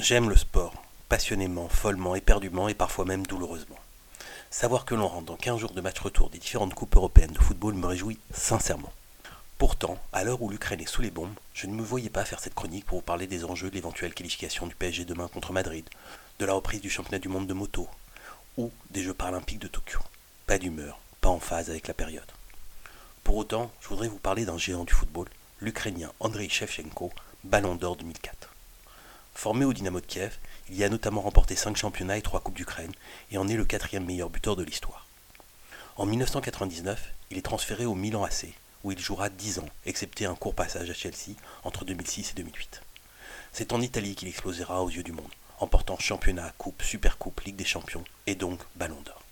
J'aime le sport, passionnément, follement, éperdument et parfois même douloureusement. Savoir que l'on rentre dans 15 jours de match retour des différentes coupes européennes de football me réjouit sincèrement. Pourtant, à l'heure où l'Ukraine est sous les bombes, je ne me voyais pas faire cette chronique pour vous parler des enjeux de l'éventuelle qualification du PSG demain contre Madrid, de la reprise du championnat du monde de moto, ou des Jeux paralympiques de Tokyo. Pas d'humeur, pas en phase avec la période. Pour autant, je voudrais vous parler d'un géant du football, l'Ukrainien Andrei Shevchenko, Ballon d'Or 2004. Formé au Dynamo de Kiev, il y a notamment remporté 5 championnats et 3 Coupes d'Ukraine et en est le quatrième meilleur buteur de l'histoire. En 1999, il est transféré au Milan AC, où il jouera 10 ans, excepté un court passage à Chelsea entre 2006 et 2008. C'est en Italie qu'il explosera aux yeux du monde, emportant championnat, coupe, supercoupe, Ligue des champions et donc Ballon d'Or.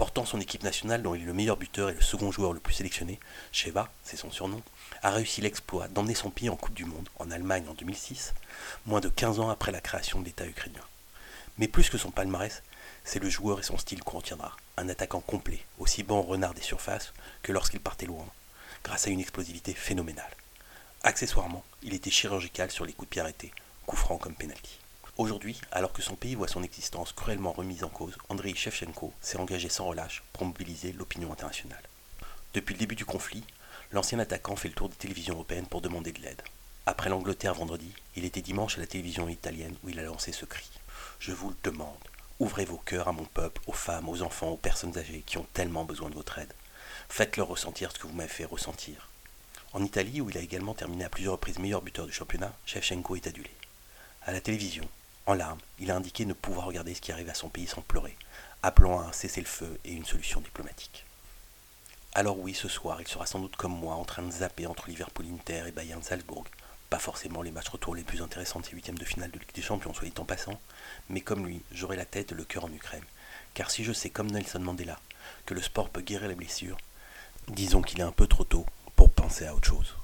Portant son équipe nationale dont il est le meilleur buteur et le second joueur le plus sélectionné, Sheva, c'est son surnom, a réussi l'exploit d'emmener son pays en Coupe du Monde en Allemagne en 2006, moins de 15 ans après la création de l'État ukrainien. Mais plus que son palmarès, c'est le joueur et son style qu'on retiendra. Un attaquant complet, aussi bon renard des surfaces que lorsqu'il partait loin, grâce à une explosivité phénoménale. Accessoirement, il était chirurgical sur les coups de pied arrêtés, coup franc comme penalty. Aujourd'hui, alors que son pays voit son existence cruellement remise en cause, Andrei Shevchenko s'est engagé sans relâche pour mobiliser l'opinion internationale. Depuis le début du conflit, l'ancien attaquant fait le tour des télévisions européennes pour demander de l'aide. Après l'Angleterre vendredi, il était dimanche à la télévision italienne où il a lancé ce cri. Je vous le demande, ouvrez vos cœurs à mon peuple, aux femmes, aux enfants, aux personnes âgées qui ont tellement besoin de votre aide. Faites-leur ressentir ce que vous m'avez fait ressentir. En Italie, où il a également terminé à plusieurs reprises meilleur buteur du championnat, Shevchenko est adulé. À la télévision, en larmes, il a indiqué ne pouvoir regarder ce qui arrive à son pays sans pleurer, appelant à un cessez-le-feu et une solution diplomatique. Alors oui, ce soir, il sera sans doute comme moi en train de zapper entre Liverpool Inter et Bayern Salzbourg. Pas forcément les matchs retour les plus intéressants de ces huitièmes de finale de Ligue des Champions, soit dit en passant, mais comme lui, j'aurai la tête et le cœur en Ukraine. Car si je sais, comme Nelson Mandela, que le sport peut guérir les blessures, disons qu'il est un peu trop tôt pour penser à autre chose.